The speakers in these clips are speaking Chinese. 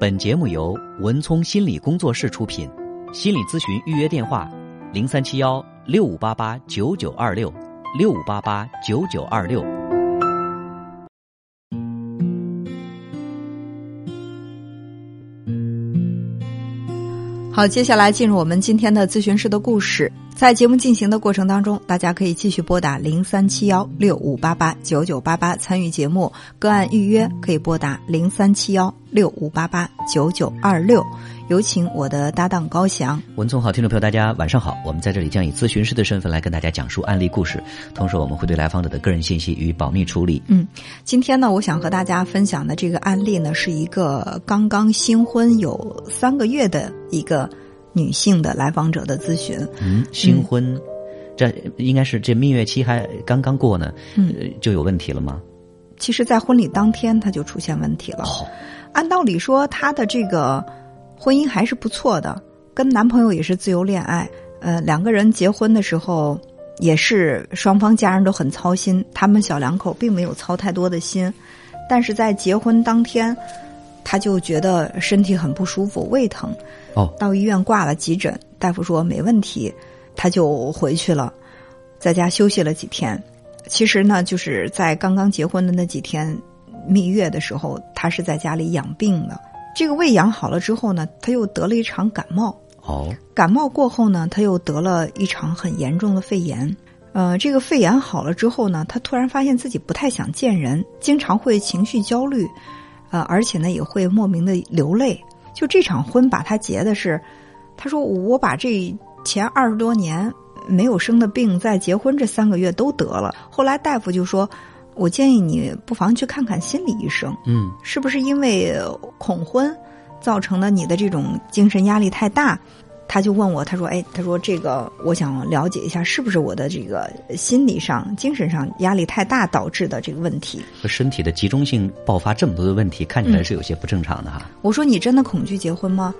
本节目由文聪心理工作室出品，心理咨询预约电话：零三七幺六五八八九九二六六五八八九九二六。好，接下来进入我们今天的咨询师的故事。在节目进行的过程当中，大家可以继续拨打零三七幺六五八八九九八八参与节目。个案预约可以拨打零三七幺六五八八九九二六。有请我的搭档高翔。文聪好，听众朋友，大家晚上好。我们在这里将以咨询师的身份来跟大家讲述案例故事，同时我们会对来访者的个人信息予以保密处理。嗯，今天呢，我想和大家分享的这个案例呢，是一个刚刚新婚有三个月的一个女性的来访者的咨询。嗯，新婚，这应该是这蜜月期还刚刚过呢，嗯呃就有问题了吗？其实，在婚礼当天，她就出现问题了。哦，按道理说，她的这个婚姻还是不错的，跟男朋友也是自由恋爱。呃，两个人结婚的时候，也是双方家人都很操心，他们小两口并没有操太多的心。但是在结婚当天，她就觉得身体很不舒服，胃疼，哦，到医院挂了急诊，大夫说没问题，他就回去了，在家休息了几天。其实呢，就是在刚刚结婚的那几天，蜜月的时候，他是在家里养病的。这个胃养好了之后呢，他又得了一场感冒。哦，感冒过后呢，他又得了一场很严重的肺炎。呃，这个肺炎好了之后呢，他突然发现自己不太想见人，经常会情绪焦虑，呃，而且呢也会莫名的流泪。就这场婚把他结的是，他说我把这前二十多年没有生的病，在结婚这三个月都得了。后来大夫就说，我建议你不妨去看看心理医生。嗯，是不是因为恐婚造成的你的这种精神压力太大？他就问我，他说：“哎，他说这个，我想了解一下，是不是我的这个心理上、精神上压力太大导致的这个问题和身体的集中性爆发这么多的问题，看起嗯来是有些不正常的哈。？”我说：“你真的恐惧结婚吗？”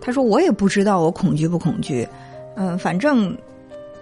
他说：“我也不知道我恐惧不恐惧，嗯、反正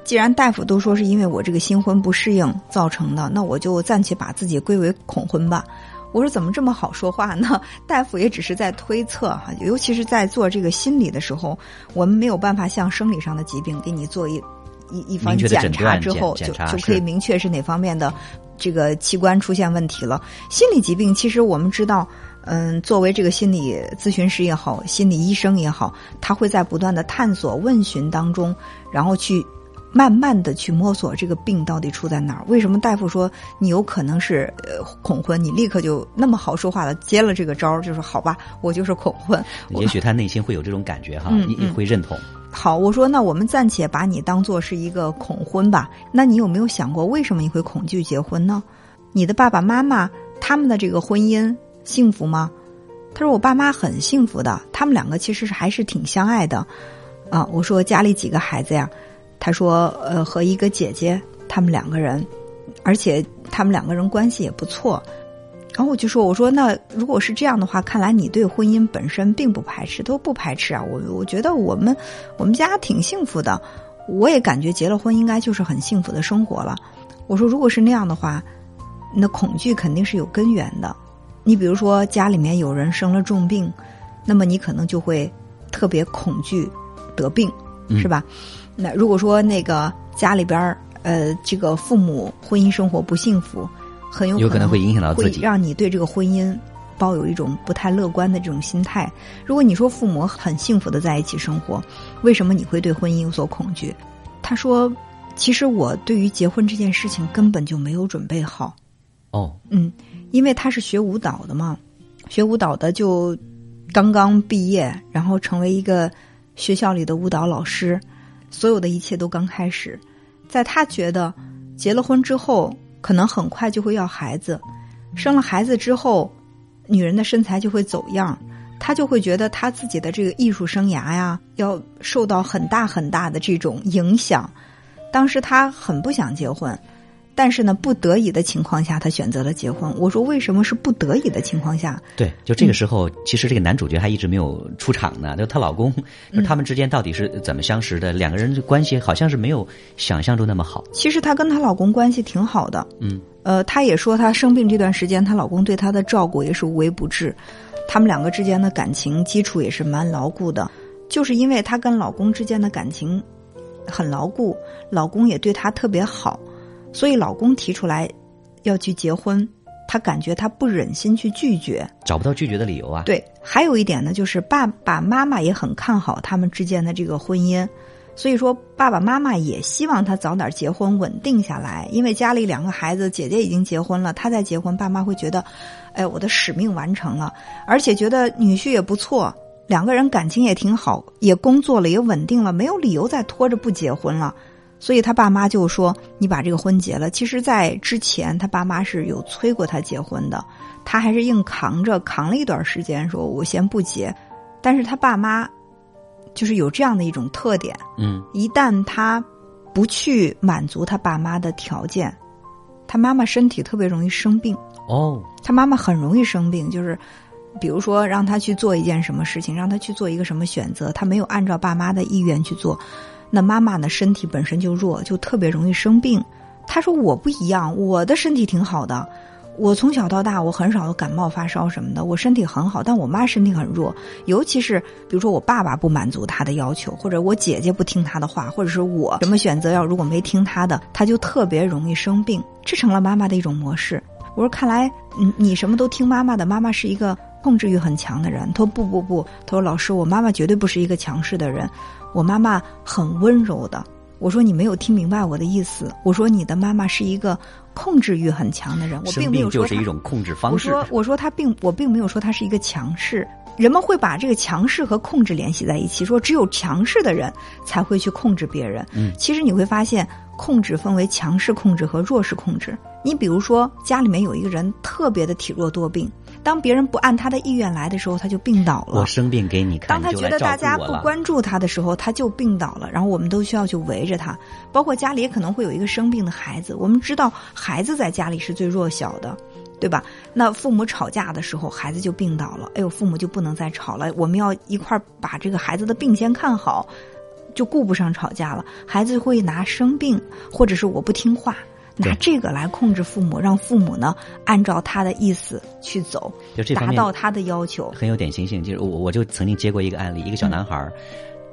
既然大夫都说是因为我这个新婚不适应造成的，那我就暂且把自己归为恐婚吧。”我说怎么这么好说话呢？大夫也只是在推测哈，尤其是在做这个心理的时候，我们没有办法像生理上的疾病给你做一一一番明确的检查之后，就就可以明确是哪方面的这个器官出现问题了。心理疾病其实我们知道，嗯，作为这个心理咨询师也好，心理医生也好，他会在不断的探索问询当中，然后去。慢慢的去摸索这个病到底出在哪儿？为什么大夫说你有可能是呃恐婚？你立刻就那么好说话的接了这个招儿，就说好吧，我就是恐婚。也许他内心会有这种感觉哈，也也嗯嗯会认同。好，我说那我们暂且把你当做是一个恐婚吧。那你有没有想过，为什么你会恐惧结婚呢？你的爸爸妈妈他们的这个婚姻幸福吗？他说我爸妈很幸福的，他们两个其实是还是挺相爱的。啊，我说家里几个孩子呀？他说呃和一个姐姐，他们两个人，而且他们两个人关系也不错。然后我就说：“我说那如果是这样的话，看来你对婚姻本身并不排斥，都不排斥啊。我我觉得我们我们家挺幸福的，我也感觉结了婚应该就是很幸福的生活了。我说如果是那样的话，那恐惧肯定是有根源的。你比如说家里面有人生了重病，那么你可能就会特别恐惧得病，是吧？那如果说那个家里边儿呃这个父母婚姻生活不幸福，很有有可能会影响到自己会让你对这个婚姻抱有一种不太乐观的这种心态。如果你说父母很幸福的在一起生活，为什么你会对婚姻有所恐惧？他说：“其实我对于结婚这件事情根本就没有准备好。哦，嗯，因为他是学舞蹈的嘛，学舞蹈的就刚刚毕业，然后成为一个学校里的舞蹈老师，所有的一切都刚开始。在他觉得结了婚之后，可能很快就会要孩子，生了孩子之后，女人的身材就会走样，他就会觉得他自己的这个艺术生涯呀，要受到很大很大的这种影响。当时他很不想结婚，但是呢，不得已的情况下，他选择了结婚。我说为什么是不得已的情况下？对，就这个时候，其实这个男主角还一直没有出场呢。就她老公，嗯就他们之间到底是怎么相识的？两个人的关系好像是没有想象中那么好。其实她跟她老公关系挺好的，嗯，呃，她也说她生病这段时间，她老公对她的照顾也是无微不至，他们两个之间的感情基础也是蛮牢固的。就是因为她跟老公之间的感情很牢固，老公也对她特别好，所以老公提出来要去结婚，她感觉她不忍心去拒绝，找不到拒绝的理由啊。对，还有一点呢，就是爸爸妈妈也很看好他们之间的这个婚姻，所以说爸爸妈妈也希望他早点结婚，稳定下来。因为家里两个孩子，姐姐已经结婚了，他再结婚，爸妈会觉得，哎，我的使命完成了，而且觉得女婿也不错，两个人感情也挺好，也工作了，也稳定了，没有理由再拖着不结婚了。所以他爸妈就说：“你把这个婚结了。”其实，在之前他爸妈是有催过他结婚的，他还是硬扛着扛了一段时间，说我先不结。但是他爸妈就是有这样的一种特点，嗯，一旦他不去满足他爸妈的条件，他妈妈身体特别容易生病。哦，他妈妈很容易生病，就是比如说让他去做一件什么事情，让他去做一个什么选择，他没有按照爸妈的意愿去做，那妈妈呢身体本身就弱，就特别容易生病。他说我不一样，我的身体挺好的，我从小到大我很少有感冒发烧什么的，我身体很好，但我妈身体很弱，尤其是比如说我爸爸不满足她的要求，或者我姐姐不听她的话，或者是我什么选择要如果没听她的，她就特别容易生病，这成了妈妈的一种模式。我说看来你你什么都听妈妈的，妈妈是一个控制欲很强的人。他说不不不，他说老师，我妈妈绝对不是一个强势的人，我妈妈很温柔的。我说你没有听明白我的意思，我说你的妈妈是一个控制欲很强的人，我并生没有说就是一种控制方式。我说我说他并我并没有说他是一个强势，人们会把这个强势和控制联系在一起，说只有强势的人才会去控制别人。嗯其实你会发现，控制分为强势控制和弱势控制。你比如说，家里面有一个人特别的体弱多病，当别人不按他的意愿来的时候，他就病倒了我。生病给你看，当他觉得大家不。关注他的时候，他就病倒了，然后我们都需要去围着他。包括家里也可能会有一个生病的孩子，我们知道孩子在家里是最弱小的，对吧？那父母吵架的时候，孩子就病倒了，哎呦，父母就不能再吵了，我们要一块儿把这个孩子的病先看好，就顾不上吵架了。孩子会拿生病，或者是我不听话。拿这个来控制父母，让父母呢按照他的意思去走，达就这达到他的要求。很有典型性，就是我我就曾经接过一个案例，一个小男孩儿，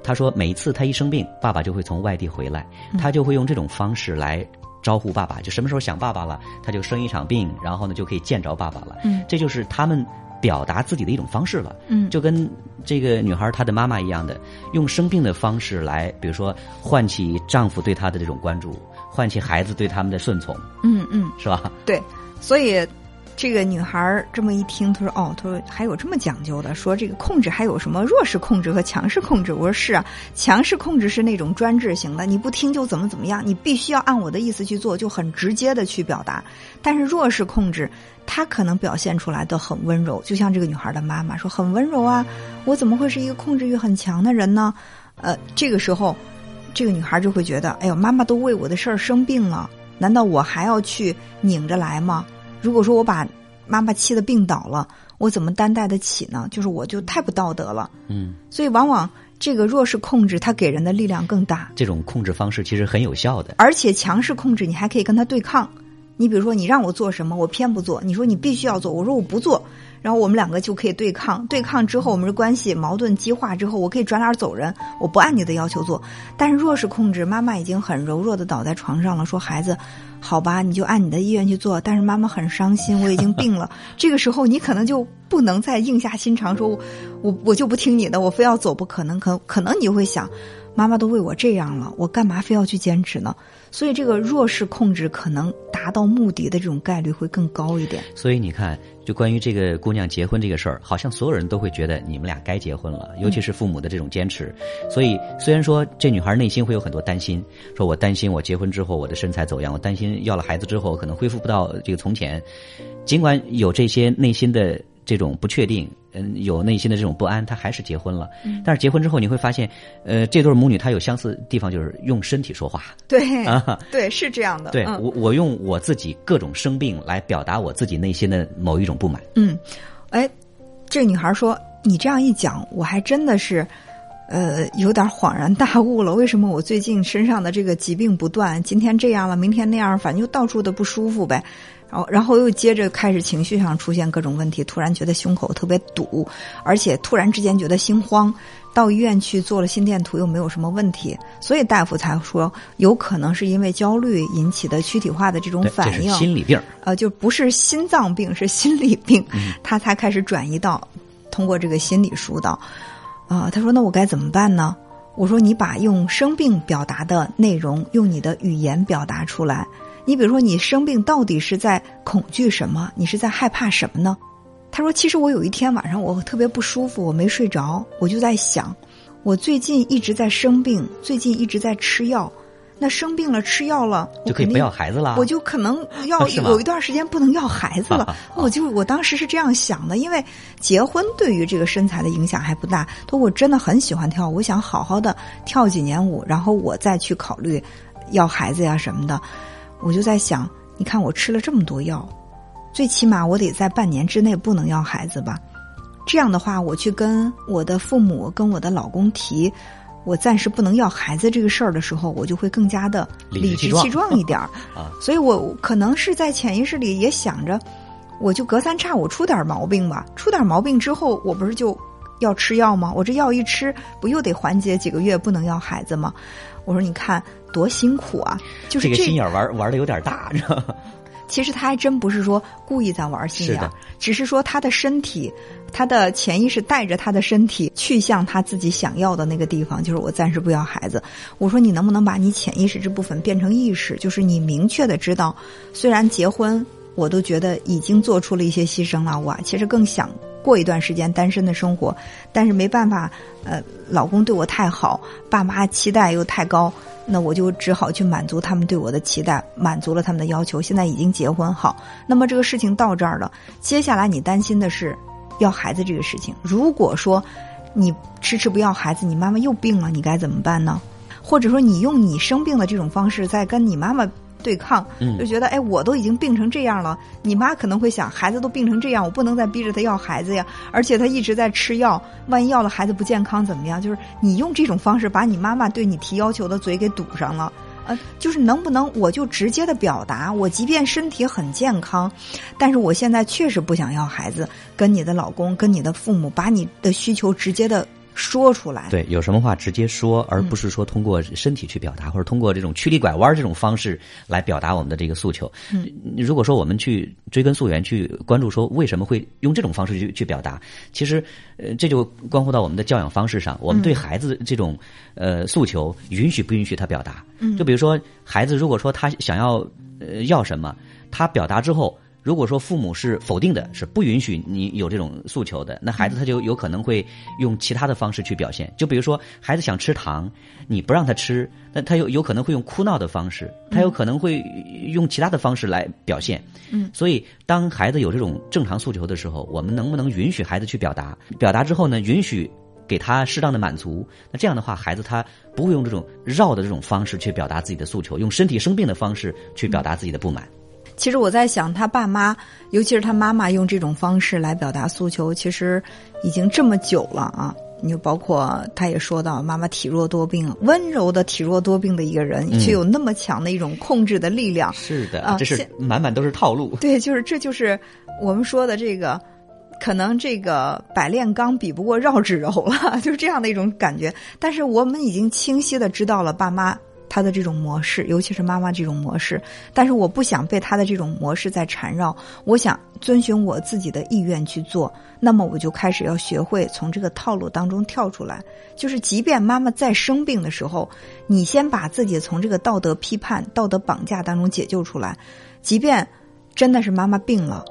他说每一次他一生病，爸爸就会从外地回来，嗯。他就会用这种方式来招呼爸爸，就什么时候想爸爸了，他就生一场病，然后呢就可以见着爸爸了。嗯。这就是他们表达自己的一种方式了。嗯。就跟这个女孩她的妈妈一样的，用生病的方式来，比如说唤起丈夫对她的这种关注，唤起孩子对他们的顺从，嗯嗯。是吧？对，所以这个女孩儿这么一听，她说：“哦，她说还有这么讲究的，说这个控制还有什么弱势控制和强势控制？”我说：“是啊，强势控制是那种专制型的，你不听就怎么怎么样，你必须要按我的意思去做，就很直接的去表达。但是弱势控制，她可能表现出来的很温柔，就像这个女孩的妈妈说很温柔啊，我怎么会是一个控制欲很强的人呢？呃，这个时候，这个女孩就会觉得，哎呦，妈妈都为我的事儿生病了。”难道我还要去拧着来吗？如果说我把妈妈气得病倒了，我怎么担待得起呢？就是我就太不道德了。嗯，所以往往这个弱势控制，它给人的力量更大，这种控制方式其实很有效的。而且强势控制你还可以跟他对抗。你比如说，你让我做什么，我偏不做；你说你必须要做，我说我不做，然后我们两个就可以对抗。对抗之后，我们的关系矛盾激化之后，我可以转脸走人，我不按你的要求做。但是弱势控制，妈妈已经很柔弱的倒在床上了，说孩子，好吧，你就按你的意愿去做。但是妈妈很伤心，我已经病了。这个时候，你可能就不能再硬下心肠说，我我就不听你的，我非要走不可能。可可能你会想，妈妈都为我这样了，我干嘛非要去坚持呢？所以这个弱势控制可能达到目的的这种概率会更高一点。所以你看，就关于这个姑娘结婚这个事儿，好像所有人都会觉得你们俩该结婚了，尤其是父母的这种坚持。所以虽然说这女孩内心会有很多担心，说我担心我结婚之后我的身材走样，我担心要了孩子之后可能恢复不到这个从前。尽管有这些内心的这种不确定，嗯，有内心的这种不安，他还是结婚了。但是结婚之后你会发现，呃，这对母女她有相似的地方，就是用身体说话。对，啊对，是这样的。对、嗯我，我用我自己各种生病来表达我自己内心的某一种不满。嗯，哎，这女孩说：“你这样一讲，我还真的是，呃，有点恍然大悟了。为什么我最近身上的这个疾病不断，今天这样了，明天那样，反正就到处的不舒服呗。然后，然后又接着开始情绪上出现各种问题，突然觉得胸口特别堵，而且突然之间觉得心慌。到医院去做了心电图，又没有什么问题，所以大夫才说有可能是因为焦虑引起的躯体化的这种反应，心理病。呃，就不是心脏病，是心理病，他才开始转移到通过这个心理疏导。啊，他说那我该怎么办呢？我说你把用生病表达的内容用你的语言表达出来。你比如说，你生病到底是在恐惧什么？你是在害怕什么呢？他说：“其实我有一天晚上我特别不舒服，我没睡着，我就在想，我最近一直在生病，最近一直在吃药。那生病了吃药了，就可以不要孩子了。我就可能 要有一段时间不能要孩子了。我就我当时是这样想的，因为结婚对于这个身材的影响还不大。说我真的很喜欢跳舞，我想好好的跳几年舞，然后我再去考虑要孩子呀什么的。”我就在想，你看我吃了这么多药，最起码我得在半年之内不能要孩子吧？这样的话，我去跟我的父母、跟我的老公提，我暂时不能要孩子这个事儿的时候，我就会更加的理直气壮一点儿 啊。所以我可能是在潜意识里也想着，我就隔三差五出点毛病吧，出点毛病之后，我不是就要吃药吗？我这药一吃，不又得缓解几个月不能要孩子吗？我说你看。多辛苦啊！就是这个心眼玩玩的有点大，知道吗？其实他还真不是说故意在玩心眼，只是说他的身体，他的潜意识带着他的身体去向他自己想要的那个地方。就是我暂时不要孩子。我说你能不能把你潜意识这部分变成意识？就是你明确的知道，虽然结婚，我都觉得已经做出了一些牺牲了。我其实更想过一段时间单身的生活，但是没办法，呃，老公对我太好，爸妈期待又太高。那我就只好去满足他们对我的期待，满足了他们的要求。现在已经结婚好，那么这个事情到这儿了。接下来你担心的是要孩子这个事情。如果说你迟迟不要孩子，你妈妈又病了，你该怎么办呢？或者说你用你生病的这种方式在跟你妈妈？对抗，就觉得哎，我都已经病成这样了，你妈可能会想，孩子都病成这样，我不能再逼着他要孩子呀。而且他一直在吃药，万一要了孩子不健康怎么样？就是你用这种方式把你妈妈对你提要求的嘴给堵上了，呃，就是能不能我就直接的表达，我即便身体很健康，但是我现在确实不想要孩子，跟你的老公、跟你的父母把你的需求直接的。说出来，对，有什么话直接说，而不是说通过身体去表达，或者通过这种曲里拐弯这种方式来表达我们的这个诉求。嗯，如果说我们去追根溯源，去关注说为什么会用这种方式去去表达，其实呃这就关乎到我们的教养方式上，我们对孩子这种呃诉求允许不允许他表达？嗯，就比如说孩子如果说他想要呃要什么，他表达之后。如果说父母是否定的，是不允许你有这种诉求的，那孩子他就有可能会用其他的方式去表现。就比如说，孩子想吃糖，你不让他吃，那他有有可能会用哭闹的方式，他有可能会用其他的方式来表现。嗯，所以当孩子有这种正常诉求的时候，我们能不能允许孩子去表达？表达之后呢，允许给他适当的满足。那这样的话，孩子他不会用这种绕的这种方式去表达自己的诉求，用身体生病的方式去表达自己的不满。其实我在想，他爸妈，尤其是他妈妈，用这种方式来表达诉求，其实已经这么久了啊！你就包括他也说到，妈妈体弱多病，温柔的体弱多病的一个人，却有那么强的一种控制的力量。是的，这是满满都是套路。对，就是这就是我们说的这个，可能这个百炼钢比不过绕指柔了，就是这样的一种感觉。但是我们已经清晰的知道了，爸妈。他的这种模式，尤其是妈妈这种模式，但是我不想被他的这种模式在缠绕，我想遵循我自己的意愿去做。那么我就开始要学会从这个套路当中跳出来，就是即便妈妈再生病的时候，你先把自己从这个道德批判、道德绑架当中解救出来。即便真的是妈妈病了，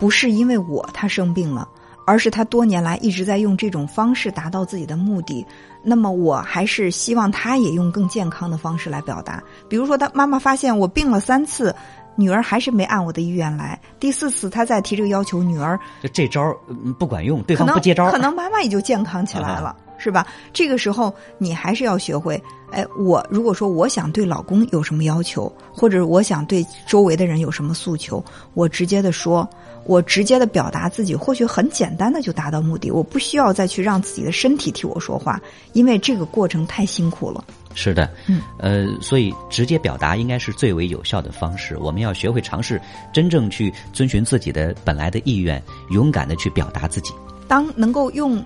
不是因为我她生病了。而是他多年来一直在用这种方式达到自己的目的，那么我还是希望他也用更健康的方式来表达。比如说，他妈妈发现我病了三次，女儿还是没按我的意愿来，第四次他再提这个要求，女儿这招不管用，对方不接招，可能妈妈也就健康起来了。是吧？这个时候你还是要学会，哎，我如果说我想对老公有什么要求，或者我想对周围的人有什么诉求，我直接的说，我直接的表达自己，或许很简单的就达到目的，我不需要再去让自己的身体替我说话，因为这个过程太辛苦了。是的，嗯，呃，所以直接表达应该是最为有效的方式。我们要学会尝试真正去遵循自己的本来的意愿，勇敢的去表达自己。当能够用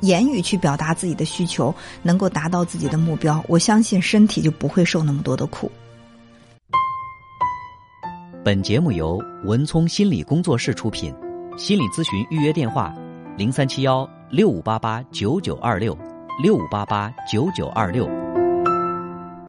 言语去表达自己的需求，能够达到自己的目标，我相信身体就不会受那么多的苦。本节目由文聪心理工作室出品，心理咨询预约电话：零三七幺六五八八九九二六六五八八九九二六。